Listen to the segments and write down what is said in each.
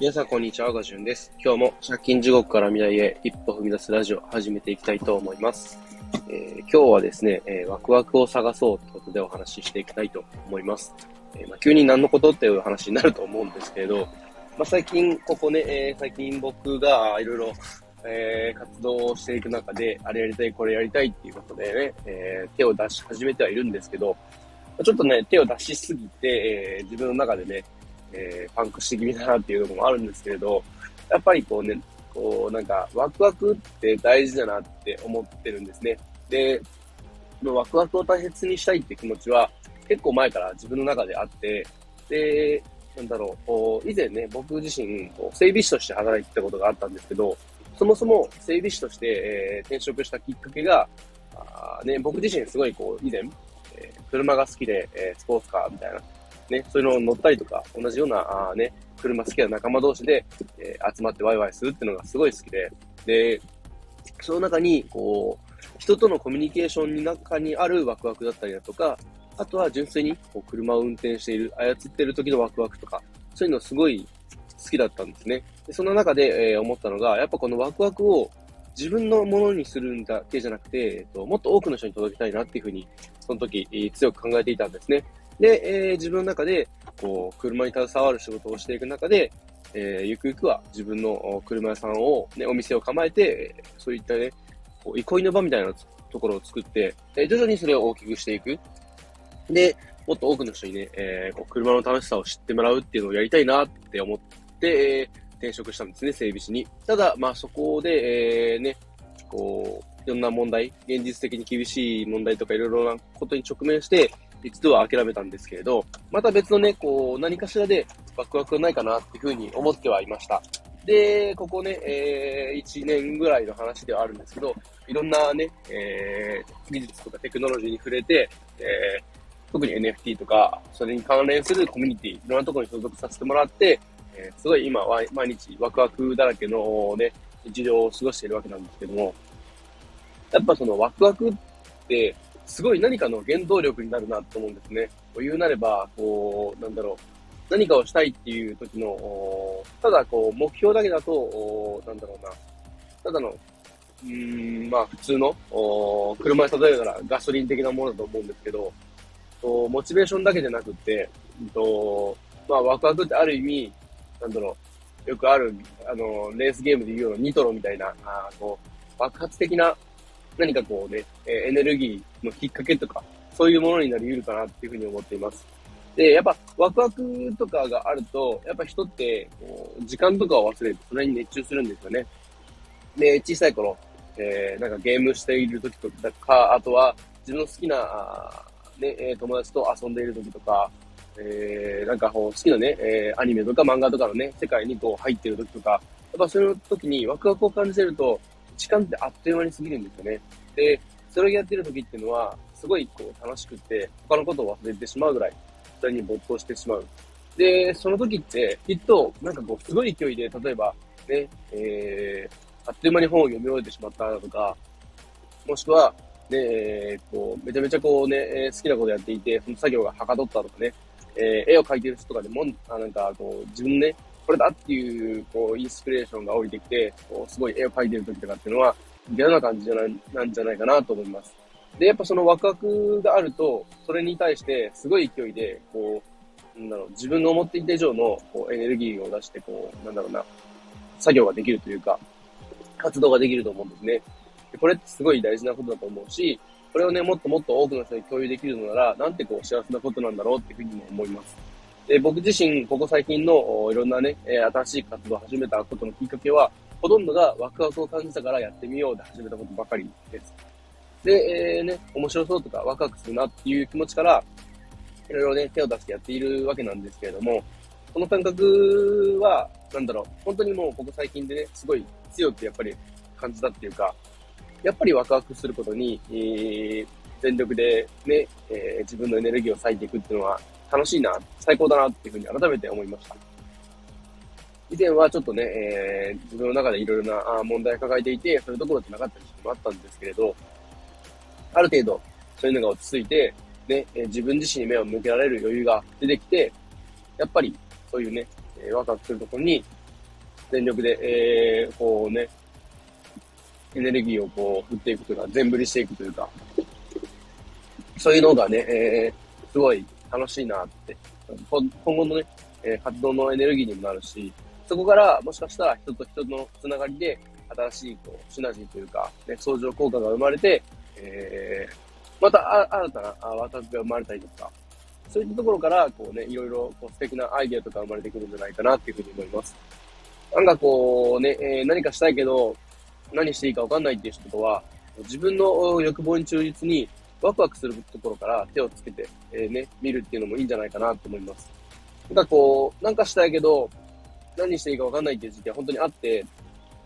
皆さん、こんにちは。ガジュンです。今日も借金地獄から未来へ一歩踏み出すラジオ始めていきたいと思います。えー、今日はですね、えー、ワクワクを探そうということでお話ししていきたいと思います。えー、まあ、急に何のことっていう話になると思うんですけれど、まあ、最近、ここね、え最近僕がいろいろえ、活動をしていく中で、あれやりたい、これやりたいっていうことでね、え、手を出し始めてはいるんですけど、ちょっとね、手を出しすぎて、え、自分の中でね、えー、パンクして気味だなっていうのもあるんですけれど、やっぱりこうね、こうなんかワクワクって大事だなって思ってるんですね。で、ワクワクを大切にしたいって気持ちは結構前から自分の中であって、で、なんだろう、以前ね、僕自身、こう整備士として働いてたことがあったんですけど、そもそも整備士として、えー、転職したきっかけが、あね、僕自身すごいこう以前、え、車が好きで、え、スポーツカーみたいな、ね、そういうのを乗ったりとか、同じような、あね、車好きな仲間同士で、えー、集まってワイワイするっていうのがすごい好きで、で、その中に、こう、人とのコミュニケーションの中にあるワクワクだったりだとか、あとは純粋にこう車を運転している、操っている時のワクワクとか、そういうのすごい好きだったんですね。でその中で、えー、思ったのが、やっぱこのワクワクを自分のものにするんだけじゃなくて、えっと、もっと多くの人に届けたいなっていうふうに、その時、えー、強く考えていたんですね。で、えー、自分の中で、こう、車に携わる仕事をしていく中で、えー、ゆくゆくは自分の車屋さんを、ね、お店を構えて、そういったね、こう憩いの場みたいなところを作って、え徐々にそれを大きくしていく。で、もっと多くの人にね、えー、こう車の楽しさを知ってもらうっていうのをやりたいなって思って、えー、転職したんですね、整備士に。ただ、まあそこで、えー、ね、こう、いろんな問題、現実的に厳しい問題とかいろいろなことに直面して、一度は諦めたんですけれど、また別のね、こう、何かしらでワクワクがないかなっていうふうに思ってはいました。で、ここね、えー、1年ぐらいの話ではあるんですけど、いろんなね、えー、技術とかテクノロジーに触れて、えー、特に NFT とか、それに関連するコミュニティ、いろんなところに所属させてもらって、えー、すごい今は毎日ワクワクだらけのね、日常を過ごしているわけなんですけども、やっぱそのワクワクって、すごい何かの原動力になるなと思うんですね。こう言うなれば、こう、なんだろう、何かをしたいっていう時の、ただこう、目標だけだと、なんだろうな、ただの、うん、まあ普通の、車に例えたらガソリン的なものだと思うんですけど、とモチベーションだけじゃなくて、とまあワクワクってある意味、なんだろう、よくある、あの、レースゲームで言うようなニトロみたいな、あこう爆発的な何かこうね、えエネルギーのきっかけとか、そういうものになり得るかなっていうふうに思っています。で、やっぱワクワクとかがあると、やっぱ人ってこう時間とかを忘れてそれに熱中するんですよね。で、小さい頃、えー、なんかゲームしている時とか、あとは自分の好きな、ね、友達と遊んでいる時とか、えー、なんかこう好きなね、えー、アニメとか漫画とかのね、世界にこう入ってる時とか、やっぱその時にワクワクを感じてると、時間ってあっという間に過ぎるんですよね。で、それをやってる時っていうのは、すごいこう楽しくて、他のことを忘れてしまうぐらい、それに没頭してしまう。で、その時って、きっと、なんかこう、すごい勢いで、例えば、ね、えー、あっという間に本を読み終えてしまったとか、もしくは、ね、えー、こう、めちゃめちゃこうね、え、好きなことやっていて、その作業がはかどったとかね、えー、絵を描いてる人とかでも、あなんかこう、自分ね、これだっていう、こう、インスピレーションが降りてきて、こう、すごい絵を描いてる時とかっていうのは、嫌な感じじゃない、なんじゃないかなと思います。で、やっぱそのワクワクがあると、それに対してすごい勢いで、こう、なんだろう、自分の思っていた以上のこうエネルギーを出して、こう、なんだろうな、作業ができるというか、活動ができると思うんですね。でこれってすごい大事なことだと思うし、これをね、もっともっと多くの人に共有できるのなら、なんてこう幸せなことなんだろうっていうふうにも思います。で、僕自身、ここ最近のいろんなね、新しい活動を始めたことのきっかけは、ほとんどがワクワクを感じたからやってみようで始めたことばかりです。で、えー、ね、面白そうとかワクワクするなっていう気持ちから、いろいろね、手を出してやっているわけなんですけれども、この感覚は、なんだろう、本当にもうここ最近でね、すごい強くやっぱり感じたっていうか、やっぱりワクワクすることに、えー、全力でね、えー、自分のエネルギーを割いていくっていうのは、楽しいな、最高だなっていうふうに改めて思いました。以前はちょっとね、えー、自分の中でいろいろな問題を抱えていて、そういうところってなかったりしてもあったんですけれど、ある程度、そういうのが落ち着いて、ね、え、自分自身に目を向けられる余裕が出てきて、やっぱり、そういうね、えー、ワクワクするところに全力で、えー、こうね、エネルギーをこう、振っていくというか、全振りしていくというか、そういうのがね、えー、すごい楽しいなって、今後のね、え、活動のエネルギーにもなるし、そこからもしかしたら人と人のつながりで、新しいこうシナジーというか、ね、相乗効果が生まれて、えー、また新たなワクワクが生まれたりとか、そういったところから、こうね、いろいろこう素敵なアイデアとか生まれてくるんじゃないかなっていうふうに思います。なんかこうね、えー、何かしたいけど、何していいかわかんないっていう人とは、自分の欲望に忠実にワクワクするところから手をつけて、えー、ね、見るっていうのもいいんじゃないかなと思います。なんかこう、なんかしたいけど、何していいかわかんないっていう時期は本当にあって、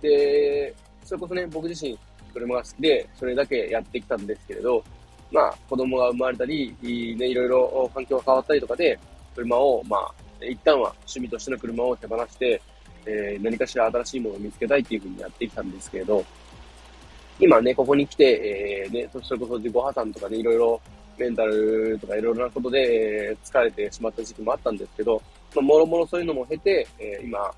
で、それこそね、僕自身車が好きで、それだけやってきたんですけれど、まあ、子供が生まれたり、ね、いろいろ環境が変わったりとかで、車を、まあ、一旦は趣味としての車を手放して、えー、何かしら新しいものを見つけたいっていうふうにやってきたんですけれど、今ね、ここに来て、えー、ね、それこそ自己破産とかね、いろいろメンタルとかいろいろなことで、えー、疲れてしまった時期もあったんですけど、まあ、もろもろそういうのも経て、えー、今、あ、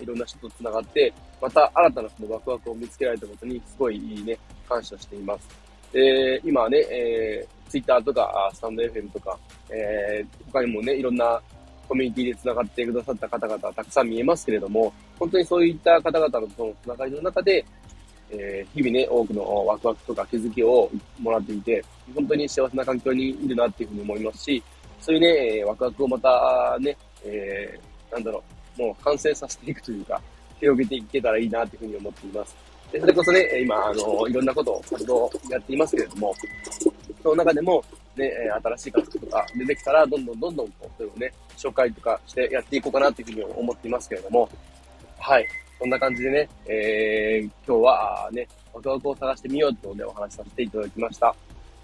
いろんな人と繋がって、また新たなそのワクワクを見つけられたことにすごいね、感謝しています。で、今ね、えー、Twitter とか、スタンド FM とか、えー、他にもね、いろんなコミュニティで繋がってくださった方々たくさん見えますけれども、本当にそういった方々のその繋がりの中で、えー、日々ね、多くのワクワクとか気づきをもらっていて、本当に幸せな環境にいるなっていうふうに思いますし、そういうね、ワクワクをまたね、えー、なんだろう、もう完成させていくというか、広げていけたらいいなっていうふうに思っています。でそれこそね、今、あの、いろんなことを活動をやっていますけれども、その中でも、ね、新しい活動とか出てきたら、どんどんどんどん、こう、それをね、紹介とかしてやっていこうかなっていうふうに思っていますけれども、はい。そんな感じでね、えー、今日はね、ワクワクを探してみようというのでお話しさせていただきました。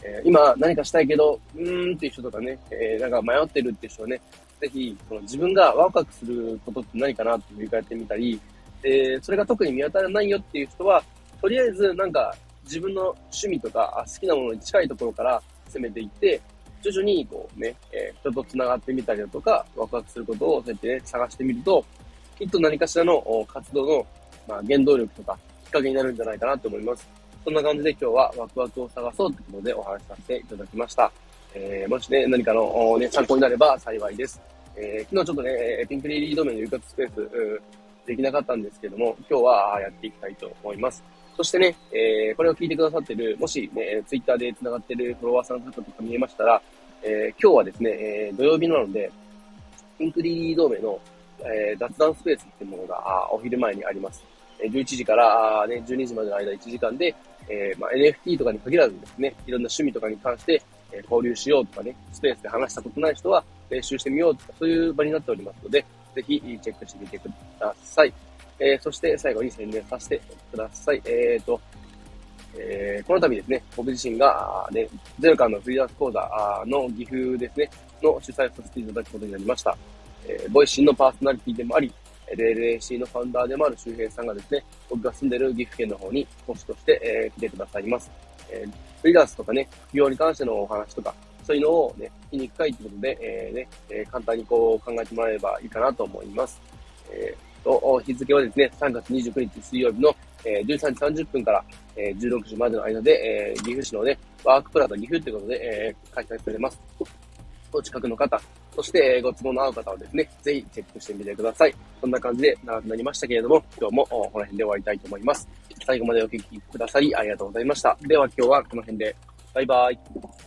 えー、今何かしたいけど、うーんっていう人とかね、えー、なんか迷ってるっていう人はね、ぜひ、その自分がワクワクすることって何かなって振り返ってみたり、え、それが特に見当たらないよっていう人は、とりあえずなんか自分の趣味とか好きなものに近いところから攻めていって、徐々にこうね、えー、人と繋がってみたりだとか、ワクワクすることをそうやってね、探してみると、きっと何かしらの活動の、まあ、原動力とかきっかけになるんじゃないかなと思います。そんな感じで今日はワクワクを探そうということでお話しさせていただきました。えー、もしね、何かの、ね、参考になれば幸いです。えー、昨日ちょっとね、ピンクリリード名の誘活スペース、できなかったんですけども、今日はやっていきたいと思います。そしてね、えー、これを聞いてくださってる、もしね、ツイッターで繋がってるフォロワーさんの方とか見えましたら、えー、今日はですね、えー、土曜日なので、ピンクリリー同盟のえー、雑談スペースっていうものがお昼前にあります。え11時からね、12時までの間1時間で、えーまあ、NFT とかに限らずですね、いろんな趣味とかに関して、え、交流しようとかね、スペースで話したことない人は練習してみようとか、そういう場になっておりますので、ぜひチェックしてみてください。えー、そして最後に宣伝させてください。えーと、えー、この度ですね、僕自身が、ね、ゼロ間のフリーランス講座の岐阜ですね、の主催させていただくことになりました。えー、ボイシーのパーソナリティでもあり、LLAC のファウンダーでもある周平さんがですね、僕が住んでる岐阜県の方に講師として、えー、来てくださいます。えー、フリーランスとかね、副業に関してのお話とか、そういうのをね、聞きに行くということで、えー、ね、えー、簡単にこう考えてもらえればいいかなと思います。えー、と、日付はですね、3月29日水曜日の、えー、13時30分から、えー、16時までの間で、えー、岐阜市のね、ワークプラザ岐阜ということで、えー、開催されます。お近くの方、そして、ご都合の合う方はですね、ぜひチェックしてみてください。そんな感じで長くなりましたけれども、今日もこの辺で終わりたいと思います。最後までお聴きくださりありがとうございました。では今日はこの辺で。バイバイ。